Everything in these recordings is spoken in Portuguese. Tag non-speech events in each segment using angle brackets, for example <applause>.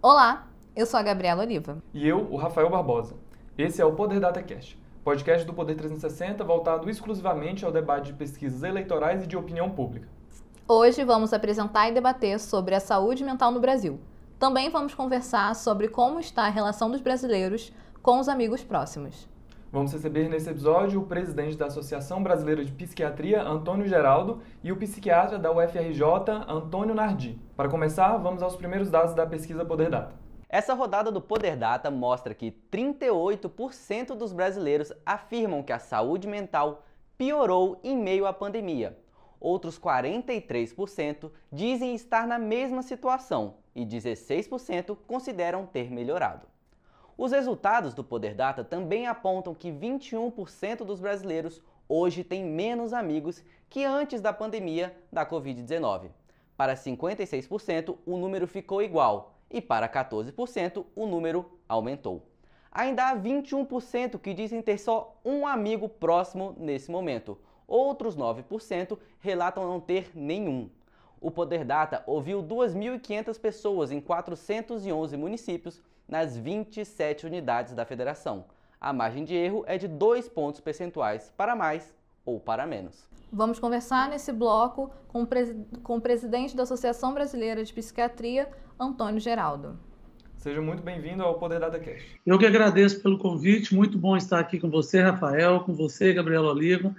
Olá, eu sou a Gabriela Oliva. E eu, o Rafael Barbosa. Esse é o Poder DataCast, podcast do Poder 360 voltado exclusivamente ao debate de pesquisas eleitorais e de opinião pública. Hoje vamos apresentar e debater sobre a saúde mental no Brasil. Também vamos conversar sobre como está a relação dos brasileiros com os amigos próximos. Vamos receber nesse episódio o presidente da Associação Brasileira de Psiquiatria, Antônio Geraldo, e o psiquiatra da UFRJ, Antônio Nardi. Para começar, vamos aos primeiros dados da pesquisa Poder Data. Essa rodada do Poder Data mostra que 38% dos brasileiros afirmam que a saúde mental piorou em meio à pandemia. Outros 43% dizem estar na mesma situação e 16% consideram ter melhorado. Os resultados do Poder Data também apontam que 21% dos brasileiros hoje têm menos amigos que antes da pandemia da Covid-19. Para 56%, o número ficou igual e para 14%, o número aumentou. Ainda há 21% que dizem ter só um amigo próximo nesse momento. Outros 9% relatam não ter nenhum. O Poder Data ouviu 2.500 pessoas em 411 municípios nas 27 unidades da federação. A margem de erro é de 2 pontos percentuais para mais ou para menos. Vamos conversar nesse bloco com o, pres com o presidente da Associação Brasileira de Psiquiatria, Antônio Geraldo. Seja muito bem-vindo ao Poder Data Cash. Eu que agradeço pelo convite, muito bom estar aqui com você, Rafael, com você, Gabriela Oliva.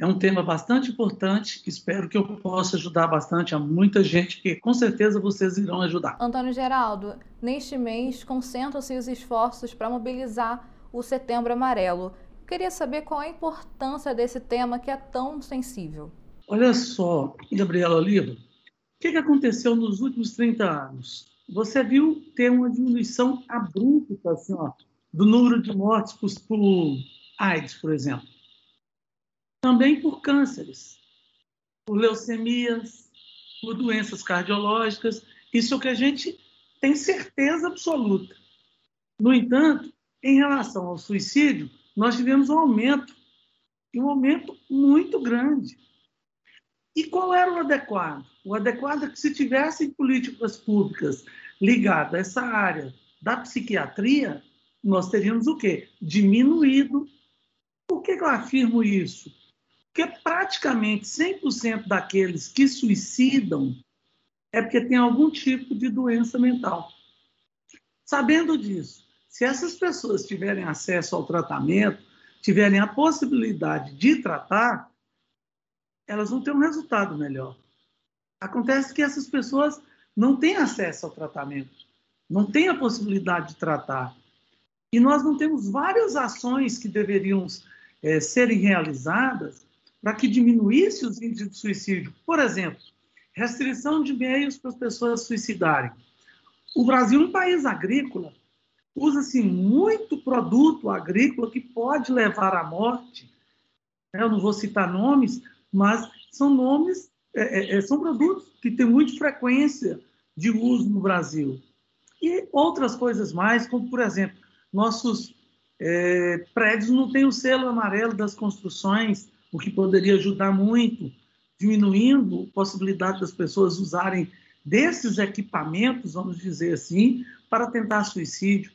É um tema bastante importante, espero que eu possa ajudar bastante a muita gente, que com certeza vocês irão ajudar. Antônio Geraldo, neste mês concentram-se os esforços para mobilizar o Setembro Amarelo. Queria saber qual a importância desse tema que é tão sensível. Olha só, Gabriela Oliva, o que, que aconteceu nos últimos 30 anos? Você viu ter uma diminuição abrupta assim, ó, do número de mortes por, por AIDS, por exemplo também por cânceres, por leucemias, por doenças cardiológicas. Isso é o que a gente tem certeza absoluta. No entanto, em relação ao suicídio, nós tivemos um aumento, um aumento muito grande. E qual era o adequado? O adequado é que se tivessem políticas públicas ligadas a essa área da psiquiatria, nós teríamos o quê? Diminuído. Por que eu afirmo isso? Porque praticamente 100% daqueles que suicidam é porque tem algum tipo de doença mental. Sabendo disso, se essas pessoas tiverem acesso ao tratamento, tiverem a possibilidade de tratar, elas vão ter um resultado melhor. Acontece que essas pessoas não têm acesso ao tratamento, não têm a possibilidade de tratar. E nós não temos várias ações que deveriam é, serem realizadas para que diminuísse os índices de suicídio. Por exemplo, restrição de meios para as pessoas suicidarem. O Brasil é um país agrícola, usa-se muito produto agrícola que pode levar à morte. Eu não vou citar nomes, mas são nomes, é, é, é, são produtos que têm muita frequência de uso no Brasil. E outras coisas mais, como, por exemplo, nossos é, prédios não têm o selo amarelo das construções, o que poderia ajudar muito, diminuindo a possibilidade das pessoas usarem desses equipamentos, vamos dizer assim, para tentar suicídio.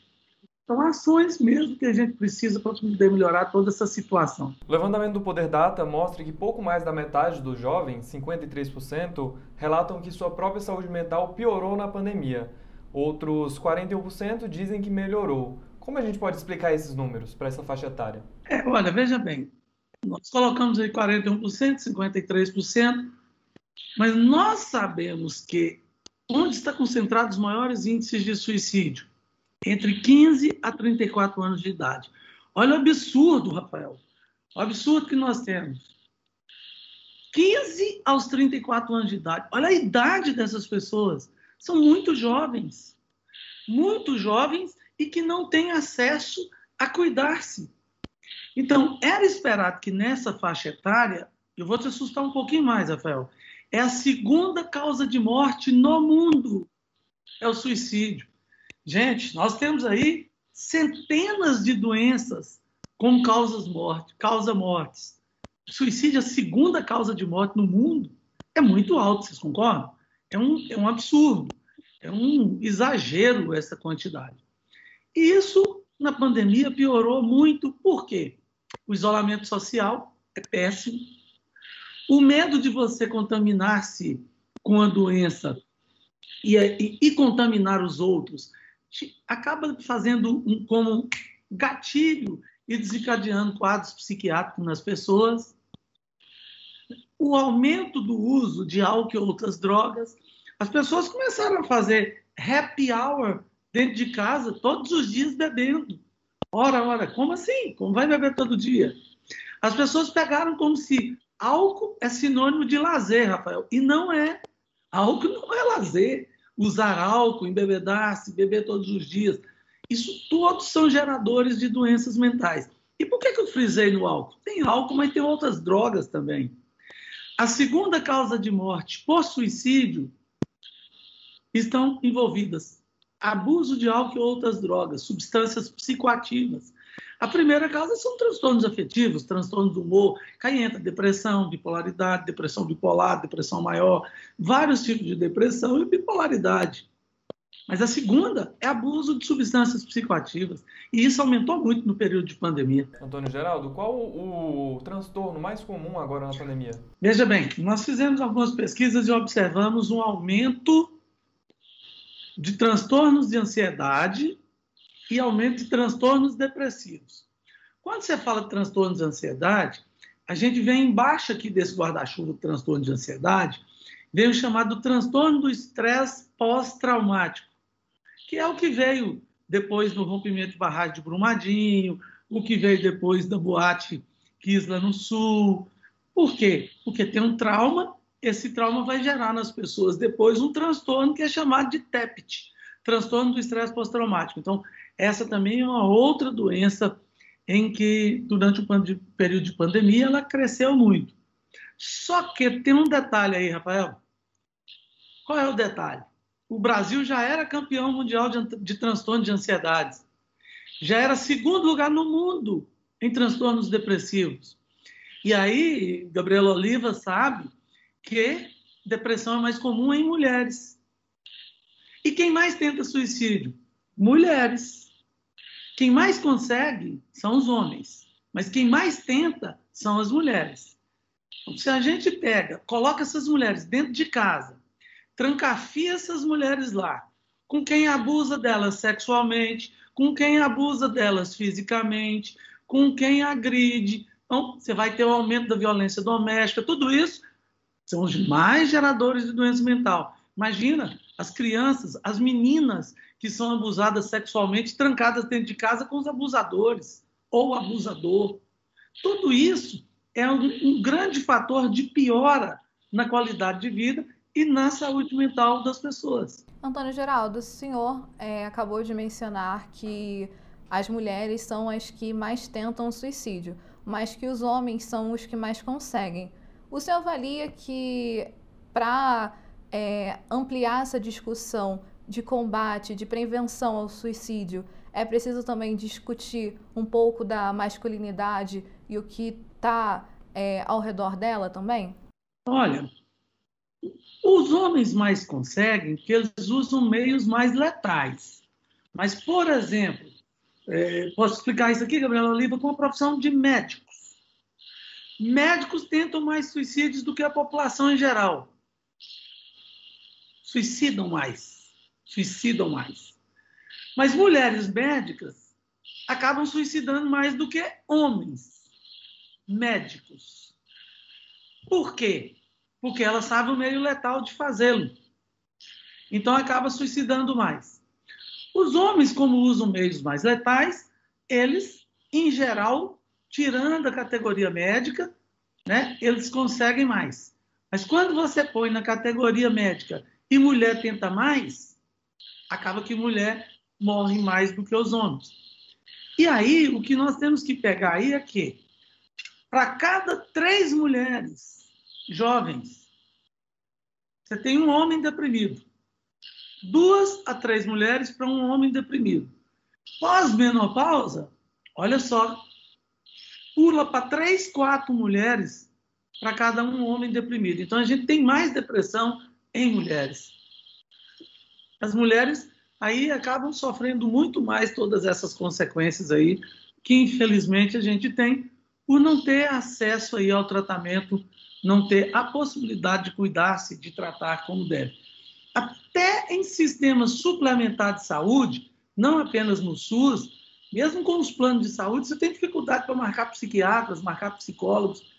Então, ações mesmo que a gente precisa para poder melhorar toda essa situação. O levantamento do Poder Data mostra que pouco mais da metade dos jovens, 53%, relatam que sua própria saúde mental piorou na pandemia. Outros 41% dizem que melhorou. Como a gente pode explicar esses números para essa faixa etária? É, olha, veja bem, nós colocamos aí 41%, 53%, mas nós sabemos que onde está concentrados os maiores índices de suicídio? Entre 15 a 34 anos de idade. Olha o absurdo, Rafael. O absurdo que nós temos. 15 aos 34 anos de idade. Olha a idade dessas pessoas. São muito jovens. Muito jovens e que não têm acesso a cuidar-se. Então, era esperado que nessa faixa etária, eu vou te assustar um pouquinho mais, Rafael, é a segunda causa de morte no mundo, é o suicídio. Gente, nós temos aí centenas de doenças como causas morte, causa mortes. suicídio, a segunda causa de morte no mundo, é muito alto, vocês concordam? É um, é um absurdo. É um exagero essa quantidade. E isso, na pandemia, piorou muito. Por quê? O isolamento social é péssimo. O medo de você contaminar-se com a doença e, e, e, contaminar os outros acaba fazendo um, como gatilho e desencadeando quadros psiquiátricos nas pessoas. O aumento do uso de álcool e outras drogas as pessoas começaram a fazer happy hour dentro de casa, todos os dias bebendo. Ora, ora, como assim? Como vai beber todo dia? As pessoas pegaram como se álcool é sinônimo de lazer, Rafael. E não é. Álcool não é lazer. Usar álcool, embebedar-se, beber todos os dias. Isso todos são geradores de doenças mentais. E por que, que eu frisei no álcool? Tem álcool, mas tem outras drogas também. A segunda causa de morte por suicídio estão envolvidas abuso de álcool e outras drogas, substâncias psicoativas. A primeira causa são transtornos afetivos, transtornos do humor, aí entra depressão, bipolaridade, depressão bipolar, depressão maior, vários tipos de depressão e bipolaridade. Mas a segunda é abuso de substâncias psicoativas. E isso aumentou muito no período de pandemia. Antônio Geraldo, qual o, o transtorno mais comum agora na pandemia? Veja bem, nós fizemos algumas pesquisas e observamos um aumento de transtornos de ansiedade e aumento de transtornos depressivos. Quando você fala de transtornos de ansiedade, a gente vê embaixo aqui desse guarda-chuva do transtorno de ansiedade, vem o chamado transtorno do estresse pós-traumático, que é o que veio depois do rompimento de barragem de Brumadinho, o que veio depois da boate Kisla no Sul. Por quê? Porque tem um trauma esse trauma vai gerar nas pessoas depois um transtorno que é chamado de TEPT, transtorno do estresse pós-traumático. Então, essa também é uma outra doença em que, durante o período de pandemia, ela cresceu muito. Só que tem um detalhe aí, Rafael. Qual é o detalhe? O Brasil já era campeão mundial de, de transtorno de ansiedades. Já era segundo lugar no mundo em transtornos depressivos. E aí, Gabriela Oliva sabe que depressão é mais comum em mulheres. E quem mais tenta suicídio? Mulheres. Quem mais consegue são os homens. Mas quem mais tenta são as mulheres. Então, se a gente pega, coloca essas mulheres dentro de casa, trancafia essas mulheres lá, com quem abusa delas sexualmente, com quem abusa delas fisicamente, com quem agride. Então, você vai ter o um aumento da violência doméstica, tudo isso são os mais geradores de doença mental. Imagina as crianças, as meninas que são abusadas sexualmente, trancadas dentro de casa com os abusadores ou abusador. Tudo isso é um, um grande fator de piora na qualidade de vida e na saúde mental das pessoas. Antônio Geraldo, o senhor é, acabou de mencionar que as mulheres são as que mais tentam suicídio, mas que os homens são os que mais conseguem. O senhor avalia que para é, ampliar essa discussão de combate, de prevenção ao suicídio, é preciso também discutir um pouco da masculinidade e o que está é, ao redor dela também? Olha, os homens mais conseguem que eles usam meios mais letais. Mas, por exemplo, é, posso explicar isso aqui, Gabriela Oliva, com a profissão de médico. Médicos tentam mais suicídios do que a população em geral. Suicidam mais. Suicidam mais. Mas mulheres médicas acabam suicidando mais do que homens médicos. Por quê? Porque elas sabem o meio letal de fazê-lo. Então acaba suicidando mais. Os homens, como usam meios mais letais, eles, em geral, tirando a categoria médica, né, eles conseguem mais. Mas quando você põe na categoria médica e mulher tenta mais, acaba que mulher morre mais do que os homens. E aí, o que nós temos que pegar aí é que, para cada três mulheres jovens, você tem um homem deprimido. Duas a três mulheres para um homem deprimido. Pós-menopausa, olha só, pula para três, quatro mulheres para cada um homem deprimido. Então a gente tem mais depressão em mulheres. as mulheres aí acabam sofrendo muito mais todas essas consequências aí que infelizmente a gente tem por não ter acesso aí ao tratamento, não ter a possibilidade de cuidar-se, de tratar como deve. Até em sistemas suplementares de saúde, não apenas no SUS, mesmo com os planos de saúde, você tem dificuldade para marcar psiquiatras, marcar psicólogos,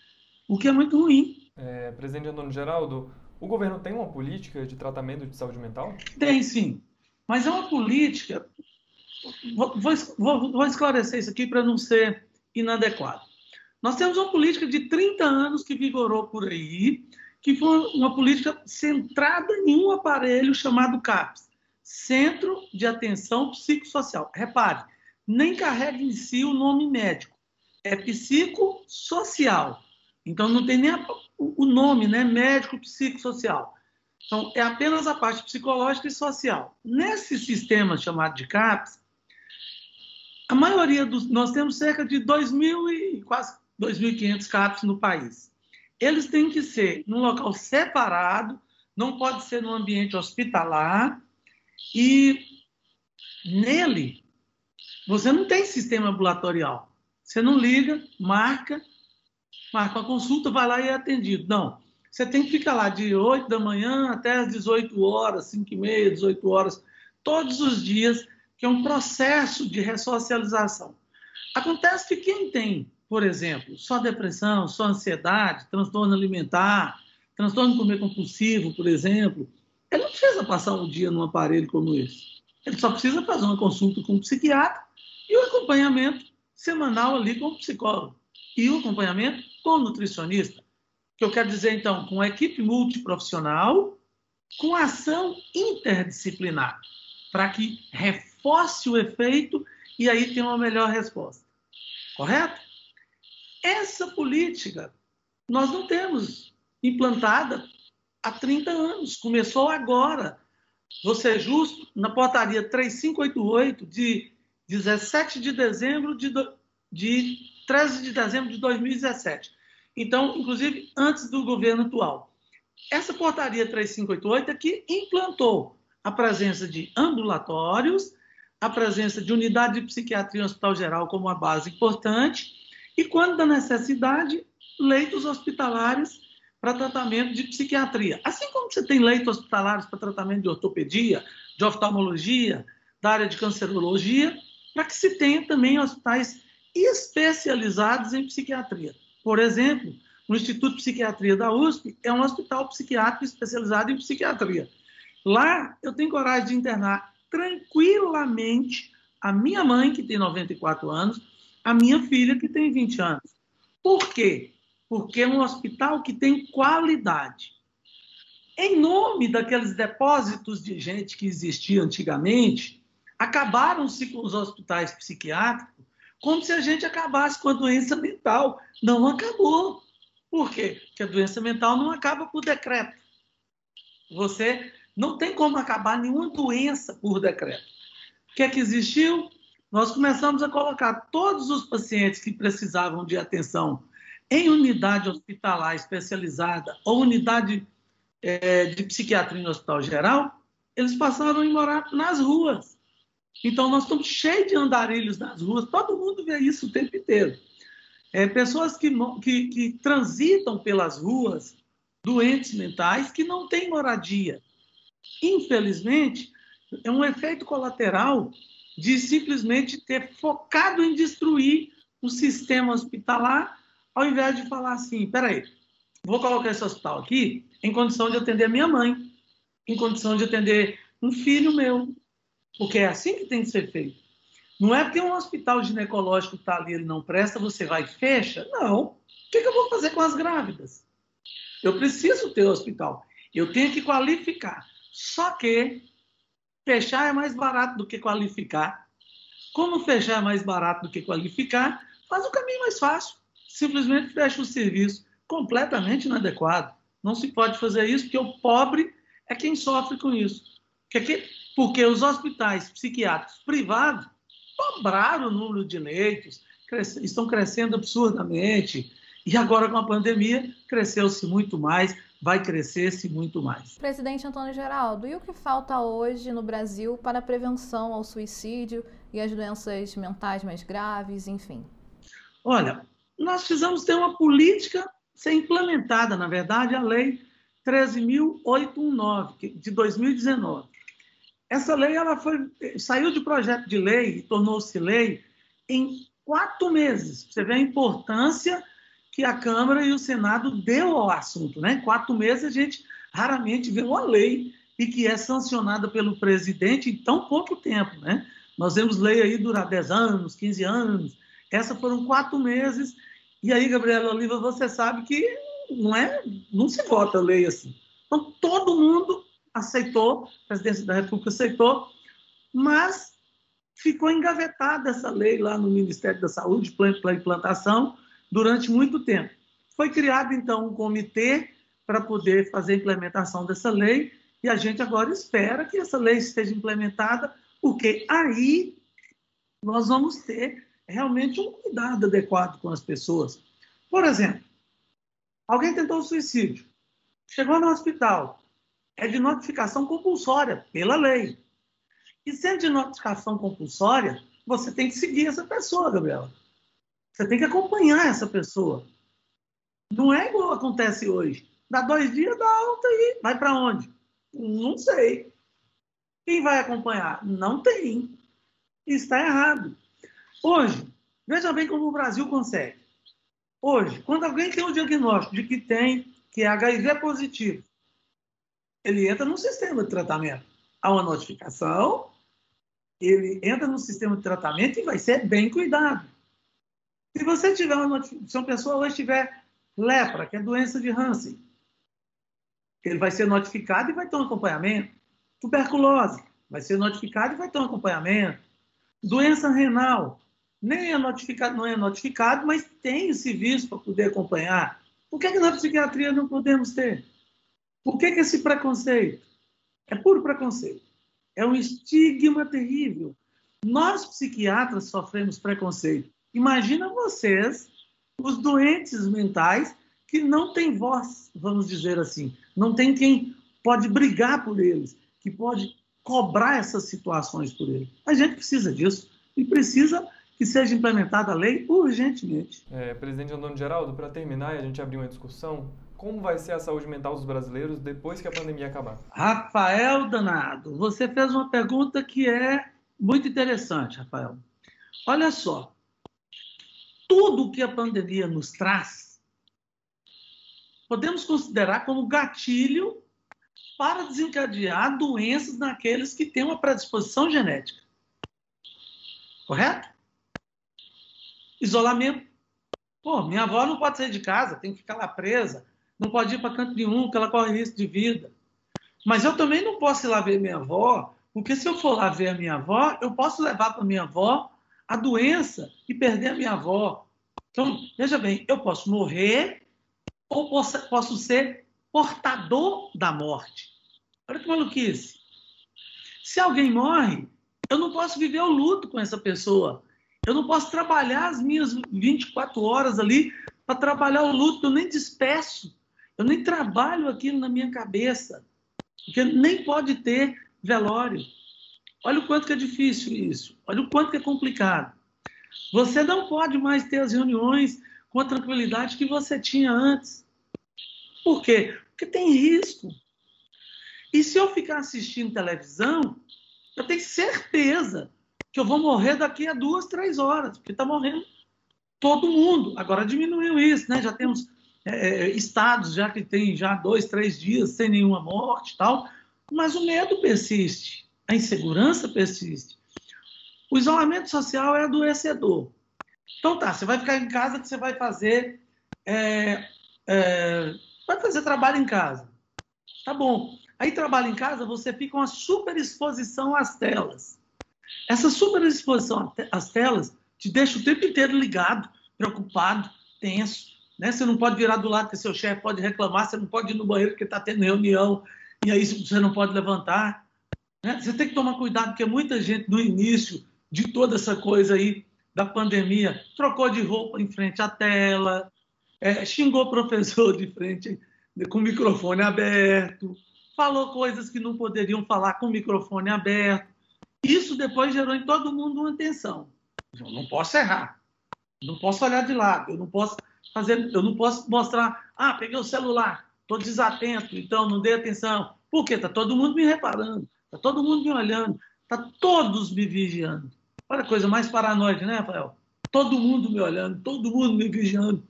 o que é muito ruim. É, presidente Antônio Geraldo, o governo tem uma política de tratamento de saúde mental? Tem sim, mas é uma política. Vou, vou, vou esclarecer isso aqui para não ser inadequado. Nós temos uma política de 30 anos que vigorou por aí, que foi uma política centrada em um aparelho chamado CAPS Centro de Atenção Psicossocial. Repare, nem carrega em si o nome médico, é psicossocial. Então não tem nem a, o nome, né? Médico psicossocial. Então é apenas a parte psicológica e social. Nesse sistema chamado de CAPS, a maioria dos nós temos cerca de 2.000 e quase 2.500 CAPS no país. Eles têm que ser num local separado, não pode ser no ambiente hospitalar e nele você não tem sistema ambulatorial. Você não liga, marca marca uma consulta, vai lá e é atendido. Não. Você tem que ficar lá de 8 da manhã até as 18 horas, 5 e meia, 18 horas, todos os dias, que é um processo de ressocialização. Acontece que quem tem, por exemplo, só depressão, só ansiedade, transtorno alimentar, transtorno comer compulsivo, por exemplo, ele não precisa passar um dia num aparelho como esse. Ele só precisa fazer uma consulta com um psiquiatra e o acompanhamento semanal ali com o psicólogo e o acompanhamento com o nutricionista. Que eu quero dizer, então, com a equipe multiprofissional, com ação interdisciplinar, para que reforce o efeito e aí tenha uma melhor resposta. Correto? Essa política nós não temos implantada há 30 anos, começou agora. Vou ser justo, na portaria 3588 de 17 de dezembro de, de 13 de dezembro de 2017. Então, inclusive, antes do governo atual. Essa portaria 3588 é que implantou a presença de ambulatórios, a presença de unidade de psiquiatria no Hospital Geral como uma base importante, e, quando da necessidade, leitos hospitalares para tratamento de psiquiatria. Assim como você tem leitos hospitalares para tratamento de ortopedia, de oftalmologia, da área de cancerologia, para que se tenha também hospitais especializados em psiquiatria. Por exemplo, o Instituto de Psiquiatria da USP é um hospital psiquiátrico especializado em psiquiatria. Lá eu tenho coragem de internar tranquilamente a minha mãe, que tem 94 anos, a minha filha, que tem 20 anos. Por quê? Porque é um hospital que tem qualidade. Em nome daqueles depósitos de gente que existia antigamente, acabaram-se com os hospitais psiquiátricos como se a gente acabasse com a doença mental. Não acabou. Por quê? Porque a doença mental não acaba por decreto. Você não tem como acabar nenhuma doença por decreto. O que é que existiu? Nós começamos a colocar todos os pacientes que precisavam de atenção em unidade hospitalar especializada ou unidade é, de psiquiatria no hospital geral, eles passaram a morar nas ruas. Então, nós estamos cheios de andarilhos nas ruas, todo mundo vê isso o tempo inteiro. É, pessoas que, que, que transitam pelas ruas, doentes mentais, que não têm moradia. Infelizmente, é um efeito colateral de simplesmente ter focado em destruir o sistema hospitalar, ao invés de falar assim: peraí, vou colocar esse hospital aqui em condição de atender minha mãe, em condição de atender um filho meu, porque é assim que tem que ser feito. Não é porque um hospital ginecológico está ali, ele não presta, você vai e fecha. Não. O que, que eu vou fazer com as grávidas? Eu preciso ter hospital. Eu tenho que qualificar. Só que fechar é mais barato do que qualificar. Como fechar é mais barato do que qualificar, faz o caminho mais fácil. Simplesmente fecha o serviço completamente inadequado. Não se pode fazer isso, porque o pobre é quem sofre com isso. Porque porque os hospitais psiquiátricos privados dobraram o número de leitos, estão crescendo absurdamente, e agora com a pandemia cresceu-se muito mais, vai crescer-se muito mais. Presidente Antônio Geraldo, e o que falta hoje no Brasil para a prevenção ao suicídio e às doenças mentais mais graves, enfim? Olha, nós precisamos ter uma política ser implementada, na verdade, a Lei 13.819, de 2019. Essa lei ela foi, saiu de projeto de lei e tornou-se lei em quatro meses. Você vê a importância que a Câmara e o Senado deu ao assunto. Né? Em quatro meses, a gente raramente vê uma lei e que é sancionada pelo presidente em tão pouco tempo. Né? Nós vemos lei aí durar 10 anos, 15 anos. Essa foram quatro meses. E aí, Gabriela Oliva, você sabe que não, é, não se vota lei assim. Então, todo mundo aceitou, a presidência da República aceitou, mas ficou engavetada essa lei lá no Ministério da Saúde para implantação durante muito tempo. Foi criado, então, um comitê para poder fazer a implementação dessa lei e a gente agora espera que essa lei esteja implementada, porque aí nós vamos ter realmente um cuidado adequado com as pessoas. Por exemplo, alguém tentou suicídio, chegou no hospital, é de notificação compulsória, pela lei. E sendo de notificação compulsória, você tem que seguir essa pessoa, Gabriela. Você tem que acompanhar essa pessoa. Não é igual acontece hoje. Dá dois dias, dá alta e vai para onde? Não sei. Quem vai acompanhar? Não tem. Está errado. Hoje, veja bem como o Brasil consegue. Hoje, quando alguém tem o diagnóstico de que tem, que é HIV positivo, ele entra no sistema de tratamento. Há uma notificação, ele entra no sistema de tratamento e vai ser bem cuidado. Se você tiver uma se uma pessoa hoje tiver lepra, que é doença de Hansen, ele vai ser notificado e vai ter um acompanhamento. Tuberculose, vai ser notificado e vai ter um acompanhamento. Doença renal, nem é notificado, não é notificado, mas tem esse serviço para poder acompanhar. Por que, que na psiquiatria não podemos ter? Por que, que esse preconceito? É puro preconceito. É um estigma terrível. Nós, psiquiatras, sofremos preconceito. Imagina vocês, os doentes mentais, que não têm voz, vamos dizer assim. Não tem quem pode brigar por eles, que pode cobrar essas situações por eles. A gente precisa disso e precisa que seja implementada a lei urgentemente. É, presidente Antônio Geraldo, para terminar e a gente abrir uma discussão, como vai ser a saúde mental dos brasileiros depois que a pandemia acabar? Rafael Danado, você fez uma pergunta que é muito interessante, Rafael. Olha só, tudo que a pandemia nos traz, podemos considerar como gatilho para desencadear doenças naqueles que têm uma predisposição genética. Correto? Isolamento. Pô, minha avó não pode sair de casa, tem que ficar lá presa não pode ir para canto nenhum, porque ela corre risco de vida. Mas eu também não posso ir lá ver minha avó, porque se eu for lá ver a minha avó, eu posso levar para minha avó a doença e perder a minha avó. Então, veja bem, eu posso morrer ou posso, posso ser portador da morte. Olha que maluquice. Se alguém morre, eu não posso viver o luto com essa pessoa. Eu não posso trabalhar as minhas 24 horas ali para trabalhar o luto, eu nem despeço. Eu nem trabalho aquilo na minha cabeça, porque nem pode ter velório. Olha o quanto que é difícil isso, olha o quanto que é complicado. Você não pode mais ter as reuniões com a tranquilidade que você tinha antes. Por quê? Porque tem risco. E se eu ficar assistindo televisão, eu tenho certeza que eu vou morrer daqui a duas, três horas, porque está morrendo todo mundo. Agora diminuiu isso, né? Já temos é, é, estados já que tem já dois, três dias sem nenhuma morte tal, mas o medo persiste, a insegurança persiste. O isolamento social é adoecedor. Então tá, você vai ficar em casa que você vai fazer é, é, vai fazer trabalho em casa. Tá bom. Aí trabalho em casa, você fica uma super exposição às telas. Essa super exposição às telas te deixa o tempo inteiro ligado, preocupado, tenso. Né? Você não pode virar do lado que seu chefe pode reclamar, você não pode ir no banheiro porque está tendo reunião e aí você não pode levantar. Né? Você tem que tomar cuidado, porque muita gente no início de toda essa coisa aí da pandemia trocou de roupa em frente à tela, é, xingou o professor de frente com o microfone aberto, falou coisas que não poderiam falar com o microfone aberto. Isso depois gerou em todo mundo uma tensão. Eu não posso errar, não posso olhar de lado, eu não posso fazer, eu não posso mostrar, ah, peguei o celular, estou desatento, então não dei atenção. Por quê? Está todo mundo me reparando, está todo mundo me olhando, está todos me vigiando. Olha a coisa mais paranoide, né, Rafael? Todo mundo me olhando, todo mundo me vigiando.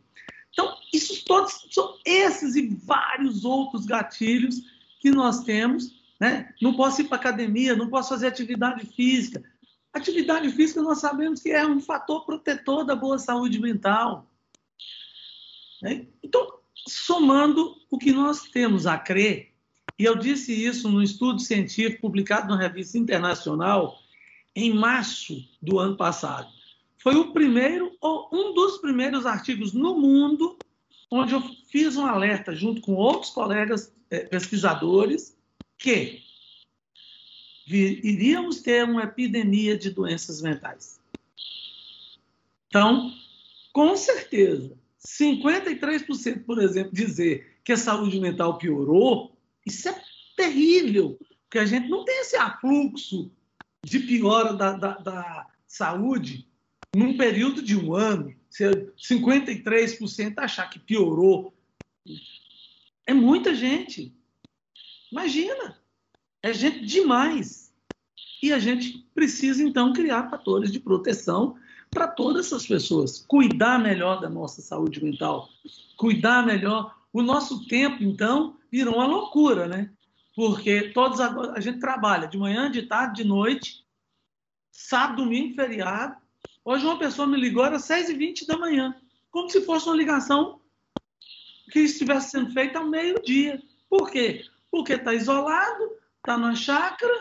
Então, isso todos são esses e vários outros gatilhos que nós temos. Né? Não posso ir para academia, não posso fazer atividade física. Atividade física nós sabemos que é um fator protetor da boa saúde mental. Né? Então, somando o que nós temos a crer, e eu disse isso no estudo científico publicado na revista internacional em março do ano passado. Foi o primeiro, ou um dos primeiros artigos no mundo onde eu fiz um alerta junto com outros colegas eh, pesquisadores que iríamos ter uma epidemia de doenças mentais. Então, com certeza, 53%, por exemplo, dizer que a saúde mental piorou, isso é terrível, porque a gente não tem esse afluxo de piora da, da, da saúde num período de um ano. Se 53% achar que piorou, é muita gente. Imagina, é gente demais. E a gente precisa, então, criar fatores de proteção para todas essas pessoas. Cuidar melhor da nossa saúde mental, cuidar melhor. O nosso tempo, então, virou uma loucura, né? Porque todos agora, a gente trabalha de manhã, de tarde, de noite, sábado, domingo, feriado. Hoje uma pessoa me ligou, era 6h20 da manhã, como se fosse uma ligação que estivesse sendo feita ao meio-dia. Por quê? Porque está isolado, está numa chácara,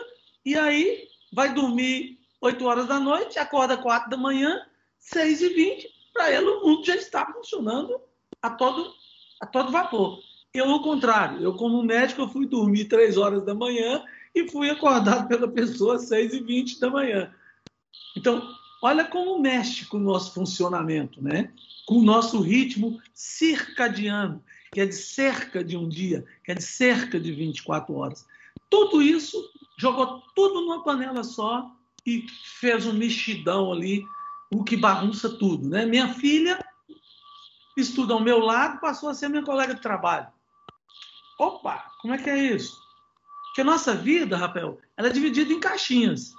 e aí vai dormir 8 horas da noite, acorda 4 da manhã, 6 e 20 para ele o mundo já está funcionando a todo, a todo vapor. Eu, ao contrário, eu como médico, eu fui dormir 3 horas da manhã e fui acordado <laughs> pela pessoa às 6 e 20 da manhã. Então, olha como mexe com o nosso funcionamento, né? com o nosso ritmo circadiano, que é de cerca de um dia, que é de cerca de 24 horas. Tudo isso jogou tudo numa panela só e fez um mexidão ali, o que bagunça tudo. Né? Minha filha estuda ao meu lado, passou a ser minha colega de trabalho. Opa, como é que é isso? Porque a nossa vida, Rafael, ela é dividida em caixinhas.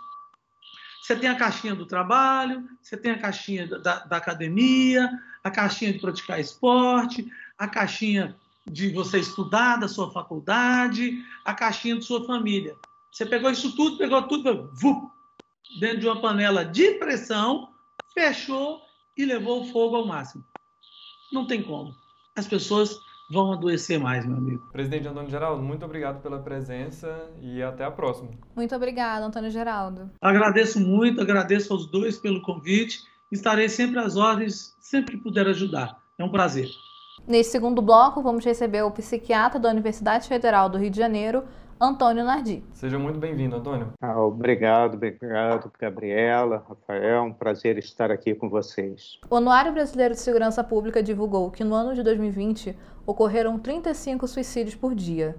Você tem a caixinha do trabalho, você tem a caixinha da, da academia, a caixinha de praticar esporte, a caixinha de você estudar da sua faculdade, a caixinha de sua família. Você pegou isso tudo, pegou tudo, vup, dentro de uma panela de pressão, fechou e levou o fogo ao máximo. Não tem como. As pessoas vão adoecer mais, meu amigo. Presidente Antônio Geraldo, muito obrigado pela presença e até a próxima. Muito obrigada, Antônio Geraldo. Agradeço muito, agradeço aos dois pelo convite. Estarei sempre às ordens, sempre que puder ajudar. É um prazer. Nesse segundo bloco, vamos receber o psiquiatra da Universidade Federal do Rio de Janeiro, Antônio Nardi. Seja muito bem-vindo, Antônio. Ah, obrigado, obrigado, Gabriela, Rafael, um prazer estar aqui com vocês. O Anuário Brasileiro de Segurança Pública divulgou que no ano de 2020 ocorreram 35 suicídios por dia.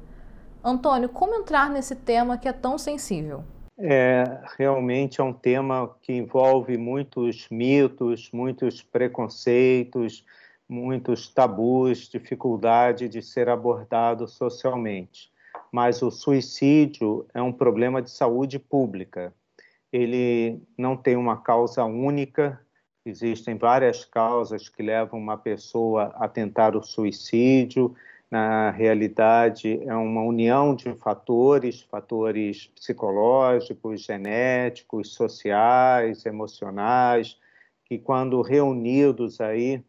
Antônio, como entrar nesse tema que é tão sensível? É, realmente é um tema que envolve muitos mitos, muitos preconceitos, muitos tabus, dificuldade de ser abordado socialmente mas o suicídio é um problema de saúde pública. Ele não tem uma causa única, existem várias causas que levam uma pessoa a tentar o suicídio. Na realidade, é uma união de fatores, fatores psicológicos, genéticos, sociais, emocionais, que quando reunidos aí,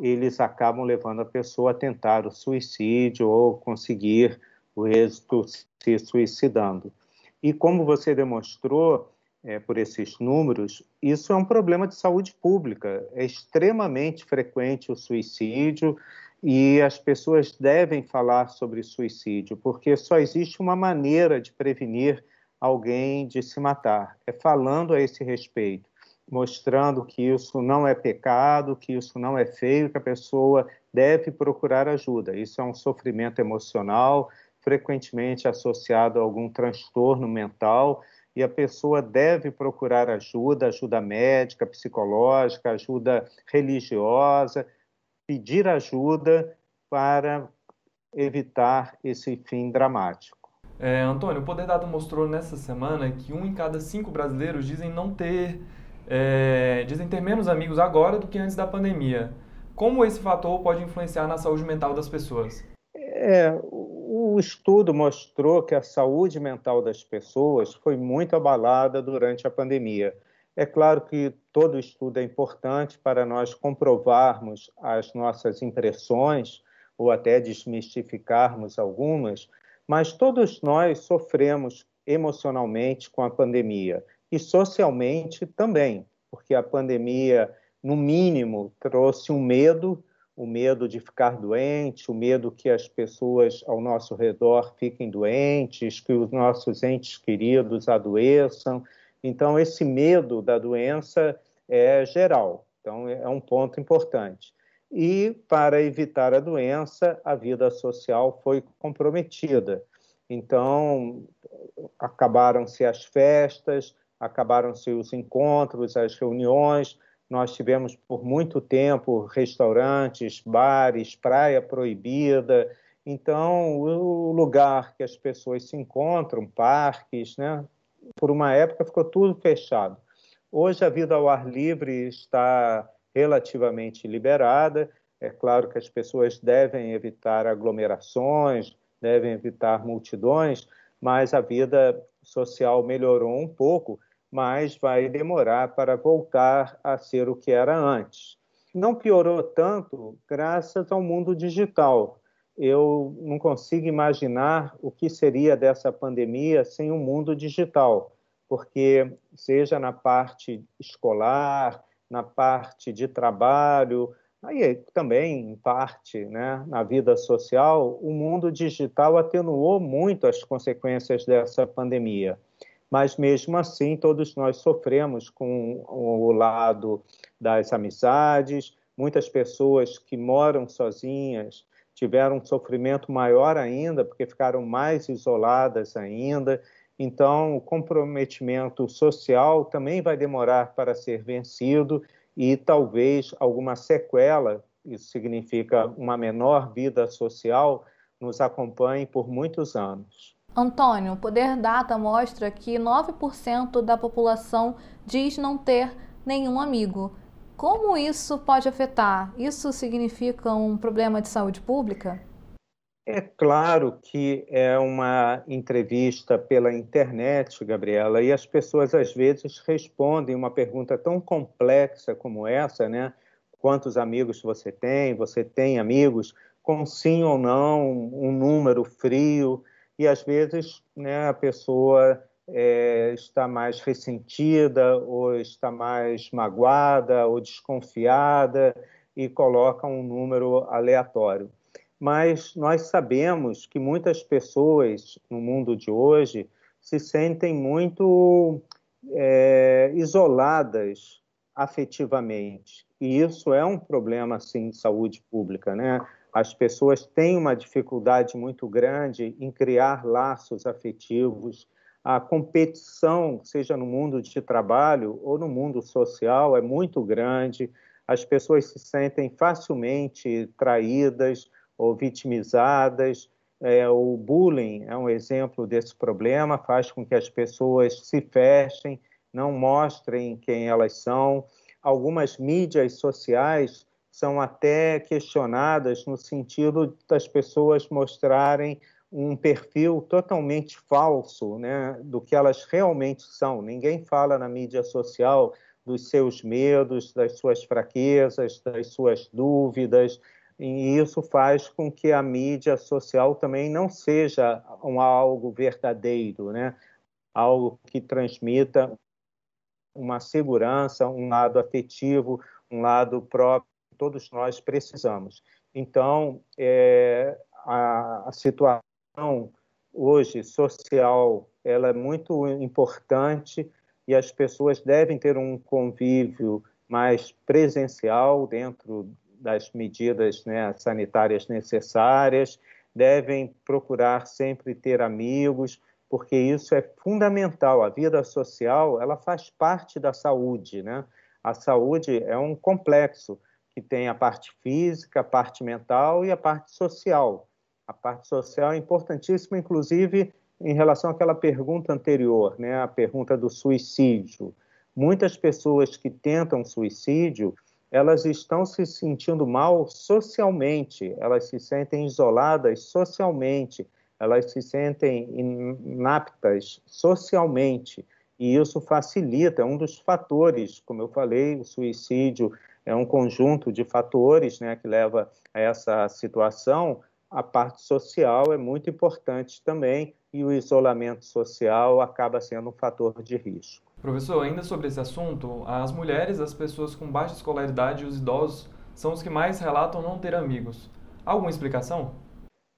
eles acabam levando a pessoa a tentar o suicídio ou conseguir o êxito se suicidando. E como você demonstrou é, por esses números, isso é um problema de saúde pública. É extremamente frequente o suicídio e as pessoas devem falar sobre suicídio, porque só existe uma maneira de prevenir alguém de se matar, é falando a esse respeito, mostrando que isso não é pecado, que isso não é feio, que a pessoa deve procurar ajuda. Isso é um sofrimento emocional, frequentemente associado a algum transtorno mental, e a pessoa deve procurar ajuda, ajuda médica, psicológica, ajuda religiosa, pedir ajuda para evitar esse fim dramático. É, Antônio, o Poder Data mostrou nessa semana que um em cada cinco brasileiros dizem não ter, é, dizem ter menos amigos agora do que antes da pandemia. Como esse fator pode influenciar na saúde mental das pessoas? É, o estudo mostrou que a saúde mental das pessoas foi muito abalada durante a pandemia. É claro que todo estudo é importante para nós comprovarmos as nossas impressões ou até desmistificarmos algumas, mas todos nós sofremos emocionalmente com a pandemia e socialmente também, porque a pandemia, no mínimo, trouxe um medo, o medo de ficar doente, o medo que as pessoas ao nosso redor fiquem doentes, que os nossos entes queridos adoeçam. Então, esse medo da doença é geral, então é um ponto importante e, para evitar a doença, a vida social foi comprometida. Então, acabaram-se as festas, acabaram-se os encontros, as reuniões. Nós tivemos por muito tempo restaurantes, bares, praia proibida. Então, o lugar que as pessoas se encontram, parques, né? por uma época ficou tudo fechado. Hoje a vida ao ar livre está relativamente liberada. É claro que as pessoas devem evitar aglomerações, devem evitar multidões, mas a vida social melhorou um pouco, mas vai demorar para voltar a ser o que era antes. Não piorou tanto graças ao mundo digital. Eu não consigo imaginar o que seria dessa pandemia sem o mundo digital, porque seja na parte escolar, na parte de trabalho, aí também em parte né, na vida social, o mundo digital atenuou muito as consequências dessa pandemia. Mas mesmo assim, todos nós sofremos com o lado das amizades, muitas pessoas que moram sozinhas tiveram um sofrimento maior ainda, porque ficaram mais isoladas ainda. Então, o comprometimento social também vai demorar para ser vencido e talvez alguma sequela, isso significa uma menor vida social, nos acompanhe por muitos anos. Antônio, o Poder Data mostra que 9% da população diz não ter nenhum amigo. Como isso pode afetar? Isso significa um problema de saúde pública? É claro que é uma entrevista pela internet, Gabriela, e as pessoas às vezes respondem uma pergunta tão complexa como essa, né? Quantos amigos você tem? Você tem amigos? Com sim ou não, um número frio, e às vezes né, a pessoa é, está mais ressentida, ou está mais magoada, ou desconfiada, e coloca um número aleatório mas nós sabemos que muitas pessoas no mundo de hoje se sentem muito é, isoladas afetivamente. E isso é um problema, sim, de saúde pública, né? As pessoas têm uma dificuldade muito grande em criar laços afetivos. A competição, seja no mundo de trabalho ou no mundo social, é muito grande. As pessoas se sentem facilmente traídas, ou vitimizadas. É, o bullying é um exemplo desse problema, faz com que as pessoas se fechem, não mostrem quem elas são. Algumas mídias sociais são até questionadas no sentido das pessoas mostrarem um perfil totalmente falso né, do que elas realmente são. Ninguém fala na mídia social dos seus medos, das suas fraquezas, das suas dúvidas, e isso faz com que a mídia social também não seja um algo verdadeiro, né? algo que transmita uma segurança, um lado afetivo, um lado próprio todos nós precisamos. Então, é, a, a situação hoje social ela é muito importante e as pessoas devem ter um convívio mais presencial dentro das medidas né, sanitárias necessárias, devem procurar sempre ter amigos, porque isso é fundamental. A vida social, ela faz parte da saúde, né? A saúde é um complexo que tem a parte física, a parte mental e a parte social. A parte social é importantíssima, inclusive em relação àquela pergunta anterior, né? A pergunta do suicídio. Muitas pessoas que tentam suicídio, elas estão se sentindo mal socialmente, elas se sentem isoladas socialmente, elas se sentem inaptas socialmente, e isso facilita, é um dos fatores, como eu falei, o suicídio é um conjunto de fatores né, que leva a essa situação. A parte social é muito importante também, e o isolamento social acaba sendo um fator de risco. Professor, ainda sobre esse assunto, as mulheres, as pessoas com baixa escolaridade e os idosos são os que mais relatam não ter amigos. Alguma explicação?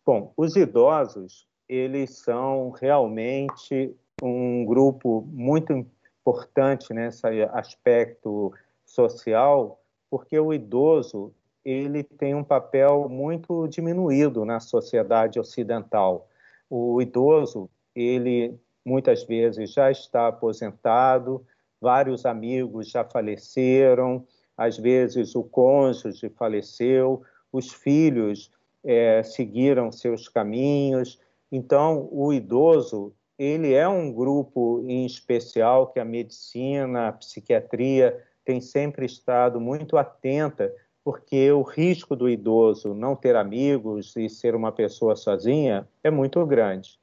Bom, os idosos, eles são realmente um grupo muito importante nesse aspecto social, porque o idoso ele tem um papel muito diminuído na sociedade ocidental. O idoso, ele muitas vezes já está aposentado, vários amigos já faleceram, às vezes o cônjuge faleceu, os filhos é, seguiram seus caminhos. Então, o idoso ele é um grupo em especial que a medicina, a psiquiatria tem sempre estado muito atenta, porque o risco do idoso não ter amigos e ser uma pessoa sozinha é muito grande.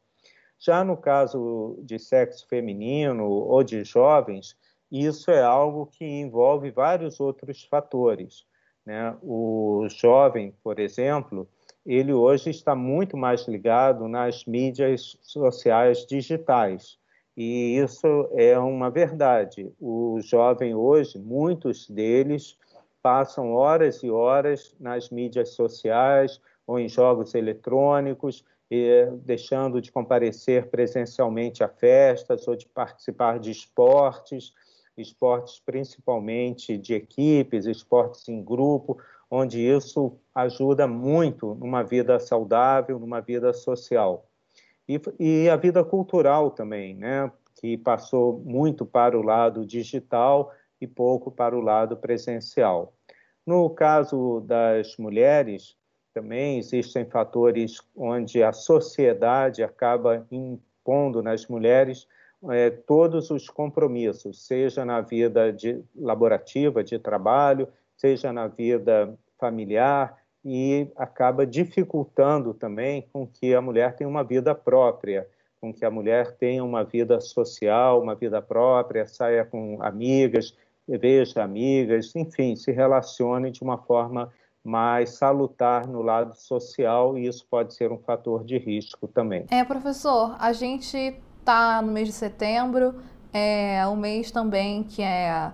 Já no caso de sexo feminino ou de jovens, isso é algo que envolve vários outros fatores. Né? O jovem, por exemplo, ele hoje está muito mais ligado nas mídias sociais digitais. E isso é uma verdade. O jovem hoje, muitos deles passam horas e horas nas mídias sociais ou em jogos eletrônicos deixando de comparecer presencialmente a festas ou de participar de esportes, esportes principalmente de equipes, esportes em grupo, onde isso ajuda muito numa vida saudável, numa vida social. E, e a vida cultural também, né? que passou muito para o lado digital e pouco para o lado presencial. No caso das mulheres, também existem fatores onde a sociedade acaba impondo nas mulheres é, todos os compromissos, seja na vida de, laborativa, de trabalho, seja na vida familiar, e acaba dificultando também com que a mulher tenha uma vida própria, com que a mulher tenha uma vida social, uma vida própria, saia com amigas, veja amigas, enfim, se relacione de uma forma mais salutar no lado social e isso pode ser um fator de risco também. É, professor, a gente está no mês de setembro, é um mês também que é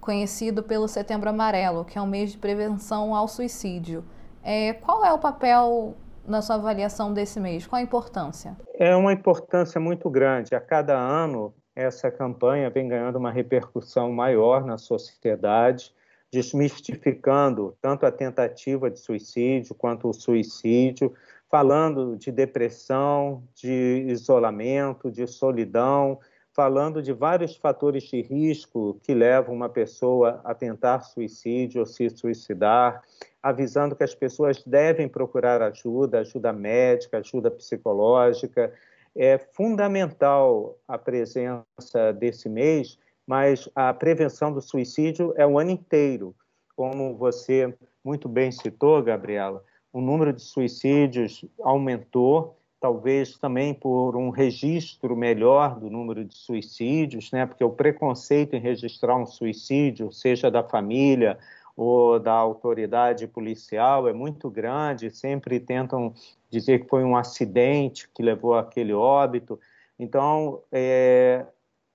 conhecido pelo Setembro Amarelo, que é um mês de prevenção ao suicídio. É, qual é o papel na sua avaliação desse mês? Qual a importância? É uma importância muito grande. A cada ano, essa campanha vem ganhando uma repercussão maior na sociedade desmistificando tanto a tentativa de suicídio quanto o suicídio, falando de depressão, de isolamento, de solidão, falando de vários fatores de risco que levam uma pessoa a tentar suicídio ou se suicidar, avisando que as pessoas devem procurar ajuda, ajuda médica, ajuda psicológica. É fundamental a presença desse mês mas a prevenção do suicídio é o ano inteiro. Como você muito bem citou, Gabriela, o número de suicídios aumentou, talvez também por um registro melhor do número de suicídios, né? porque o preconceito em registrar um suicídio, seja da família ou da autoridade policial, é muito grande, sempre tentam dizer que foi um acidente que levou àquele óbito. Então, é,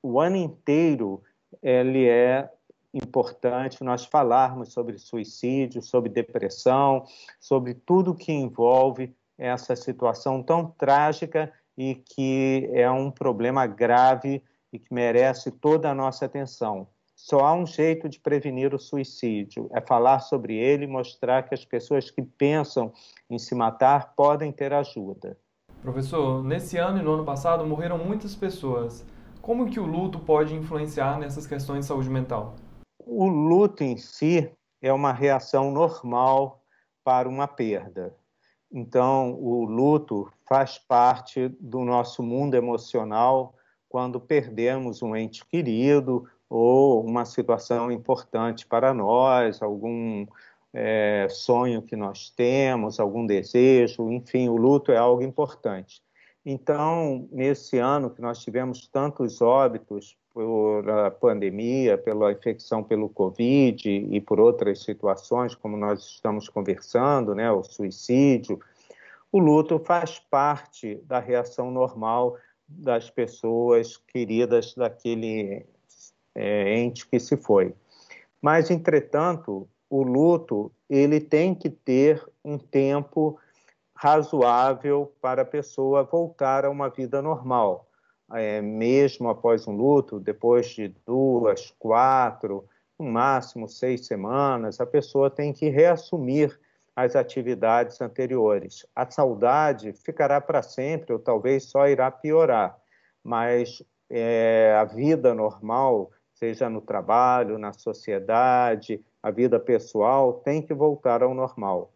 o ano inteiro ele é importante nós falarmos sobre suicídio, sobre depressão, sobre tudo que envolve essa situação tão trágica e que é um problema grave e que merece toda a nossa atenção. Só há um jeito de prevenir o suicídio: é falar sobre ele e mostrar que as pessoas que pensam em se matar podem ter ajuda. Professor, nesse ano e no ano passado morreram muitas pessoas. Como que o luto pode influenciar nessas questões de saúde mental? O luto em si é uma reação normal para uma perda. Então, o luto faz parte do nosso mundo emocional quando perdemos um ente querido ou uma situação importante para nós, algum é, sonho que nós temos, algum desejo, enfim, o luto é algo importante. Então, nesse ano que nós tivemos tantos óbitos por a pandemia, pela infecção pelo Covid e por outras situações, como nós estamos conversando, né, o suicídio, o luto faz parte da reação normal das pessoas queridas daquele é, ente que se foi. Mas, entretanto, o luto ele tem que ter um tempo razoável para a pessoa voltar a uma vida normal. É, mesmo após um luto, depois de duas, quatro, no máximo seis semanas, a pessoa tem que reassumir as atividades anteriores. A saudade ficará para sempre ou talvez só irá piorar, mas é, a vida normal seja no trabalho, na sociedade, a vida pessoal, tem que voltar ao normal.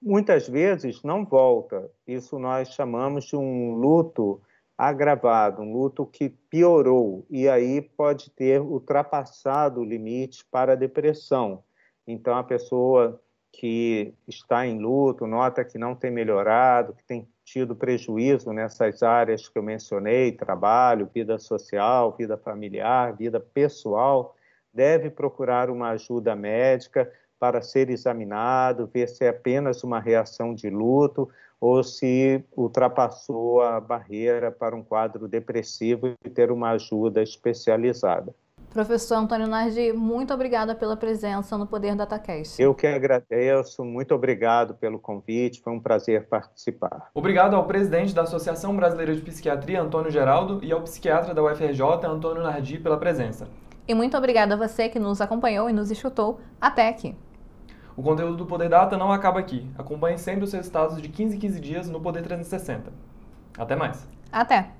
Muitas vezes não volta. Isso nós chamamos de um luto agravado, um luto que piorou e aí pode ter ultrapassado o limite para a depressão. Então a pessoa que está em luto nota que não tem melhorado, que tem tido prejuízo nessas áreas que eu mencionei, trabalho, vida social, vida familiar, vida pessoal, deve procurar uma ajuda médica para ser examinado, ver se é apenas uma reação de luto ou se ultrapassou a barreira para um quadro depressivo e ter uma ajuda especializada. Professor Antônio Nardi, muito obrigada pela presença no Poder DataCast. Eu que agradeço, muito obrigado pelo convite, foi um prazer participar. Obrigado ao presidente da Associação Brasileira de Psiquiatria, Antônio Geraldo, e ao psiquiatra da UFRJ, Antônio Nardi, pela presença. E muito obrigada a você que nos acompanhou e nos escutou até aqui. O conteúdo do Poder Data não acaba aqui. Acompanhe sempre os resultados de 15 em 15 dias no Poder 360. Até mais. Até!